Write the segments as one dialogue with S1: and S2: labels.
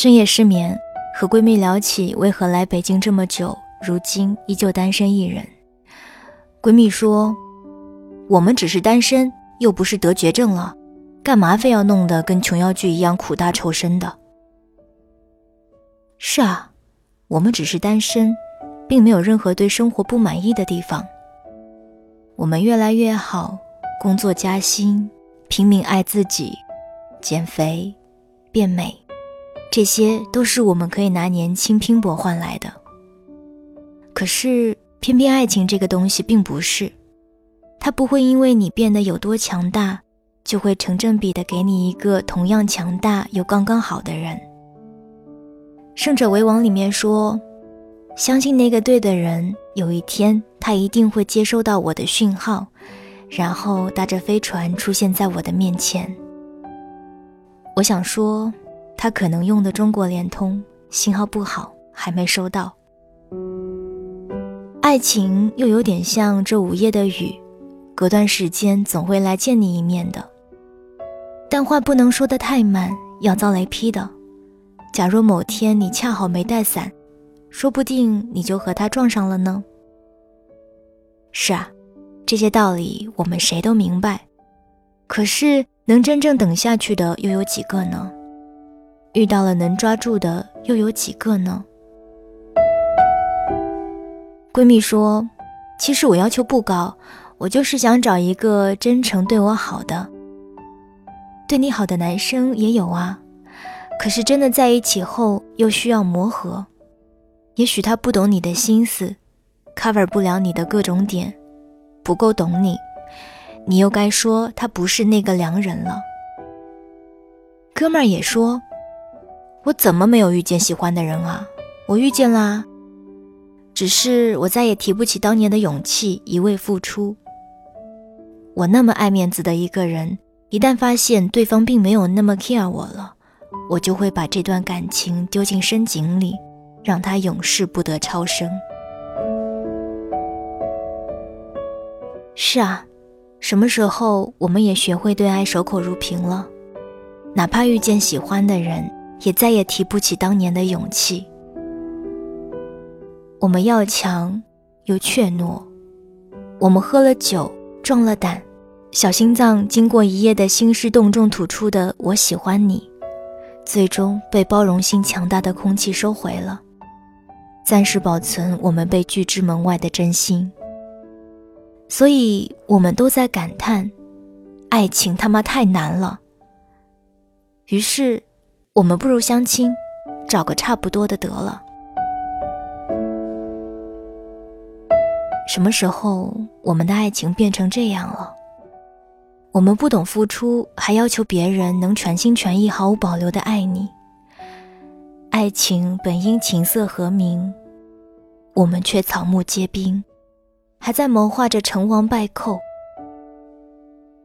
S1: 深夜失眠，和闺蜜聊起为何来北京这么久，如今依旧单身一人。闺蜜说：“我们只是单身，又不是得绝症了，干嘛非要弄得跟琼瑶剧一样苦大仇深的？”是啊，我们只是单身，并没有任何对生活不满意的地方。我们越来越好，工作加薪，拼命爱自己，减肥，变美。这些都是我们可以拿年轻拼搏换来的。可是，偏偏爱情这个东西并不是，它不会因为你变得有多强大，就会成正比的给你一个同样强大又刚刚好的人。胜者为王里面说，相信那个对的人，有一天他一定会接收到我的讯号，然后搭着飞船出现在我的面前。我想说。他可能用的中国联通信号不好，还没收到。爱情又有点像这午夜的雨，隔段时间总会来见你一面的。但话不能说的太满，要遭雷劈的。假若某天你恰好没带伞，说不定你就和他撞上了呢。是啊，这些道理我们谁都明白，可是能真正等下去的又有几个呢？遇到了能抓住的又有几个呢？闺蜜说：“其实我要求不高，我就是想找一个真诚对我好的。对你好的男生也有啊，可是真的在一起后又需要磨合。也许他不懂你的心思，cover 不了你的各种点，不够懂你，你又该说他不是那个良人了。”哥们儿也说。我怎么没有遇见喜欢的人啊？我遇见啦，只是我再也提不起当年的勇气一味付出。我那么爱面子的一个人，一旦发现对方并没有那么 care 我了，我就会把这段感情丢进深井里，让他永世不得超生。是啊，什么时候我们也学会对爱守口如瓶了？哪怕遇见喜欢的人。也再也提不起当年的勇气。我们要强又怯懦，我们喝了酒壮了胆，小心脏经过一夜的兴师动众吐出的“我喜欢你”，最终被包容性强大的空气收回了，暂时保存我们被拒之门外的真心。所以，我们都在感叹，爱情他妈太难了。于是。我们不如相亲，找个差不多的得了。什么时候我们的爱情变成这样了？我们不懂付出，还要求别人能全心全意、毫无保留的爱你。爱情本应琴瑟和鸣，我们却草木皆兵，还在谋划着成王败寇。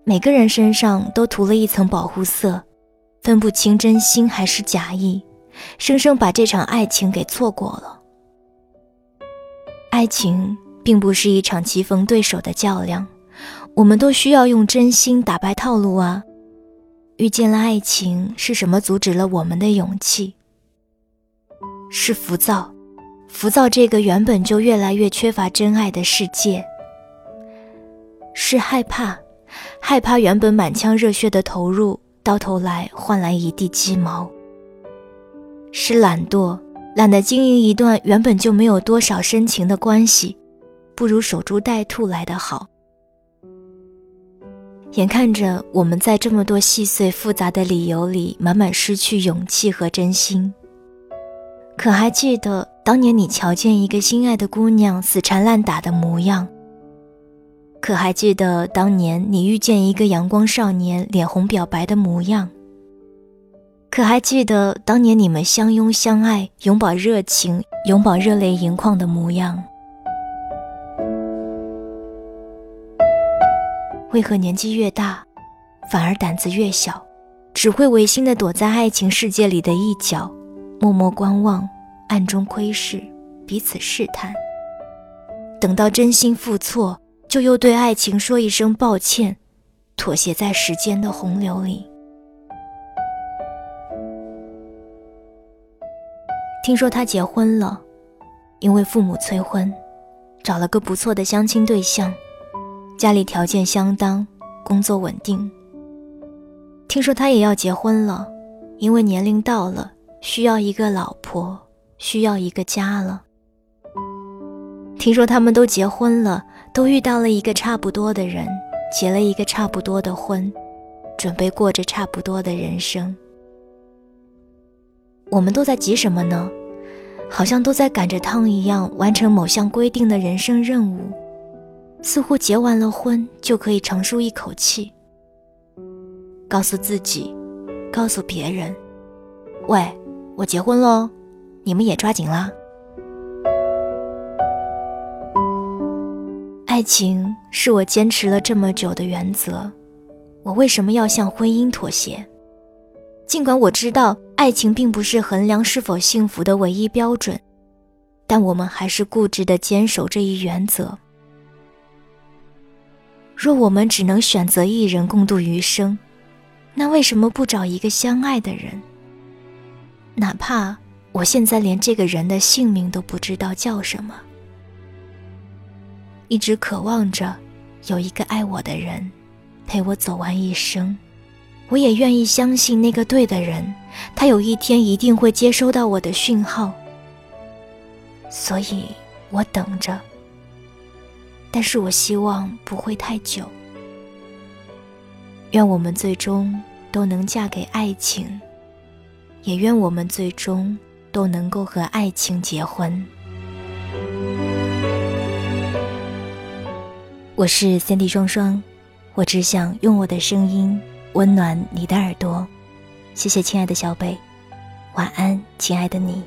S1: 每个人身上都涂了一层保护色。分不清真心还是假意，生生把这场爱情给错过了。爱情并不是一场棋逢对手的较量，我们都需要用真心打败套路啊！遇见了爱情，是什么阻止了我们的勇气？是浮躁，浮躁这个原本就越来越缺乏真爱的世界。是害怕，害怕原本满腔热血的投入。到头来换来一地鸡毛，是懒惰，懒得经营一段原本就没有多少深情的关系，不如守株待兔来得好。眼看着我们在这么多细碎复杂的理由里，满满失去勇气和真心。可还记得当年你瞧见一个心爱的姑娘死缠烂打的模样？可还记得当年你遇见一个阳光少年脸红表白的模样？可还记得当年你们相拥相爱、永葆热情、永葆热泪盈眶的模样？为何年纪越大，反而胆子越小，只会违心的躲在爱情世界里的一角，默默观望，暗中窥视，彼此试探，等到真心付错。就又对爱情说一声抱歉，妥协在时间的洪流里。听说他结婚了，因为父母催婚，找了个不错的相亲对象，家里条件相当，工作稳定。听说他也要结婚了，因为年龄到了，需要一个老婆，需要一个家了。听说他们都结婚了，都遇到了一个差不多的人，结了一个差不多的婚，准备过着差不多的人生。我们都在急什么呢？好像都在赶着趟一样，完成某项规定的人生任务，似乎结完了婚就可以长舒一口气。告诉自己，告诉别人：“喂，我结婚喽，你们也抓紧啦。”爱情是我坚持了这么久的原则，我为什么要向婚姻妥协？尽管我知道爱情并不是衡量是否幸福的唯一标准，但我们还是固执地坚守这一原则。若我们只能选择一人共度余生，那为什么不找一个相爱的人？哪怕我现在连这个人的姓名都不知道叫什么，一直渴望着有一个爱我的人陪我走完一生。我也愿意相信那个对的人，他有一天一定会接收到我的讯号，所以我等着。但是我希望不会太久。愿我们最终都能嫁给爱情，也愿我们最终都能够和爱情结婚。我是三 D 双双，我只想用我的声音。温暖你的耳朵，谢谢亲爱的小北，晚安，亲爱的你。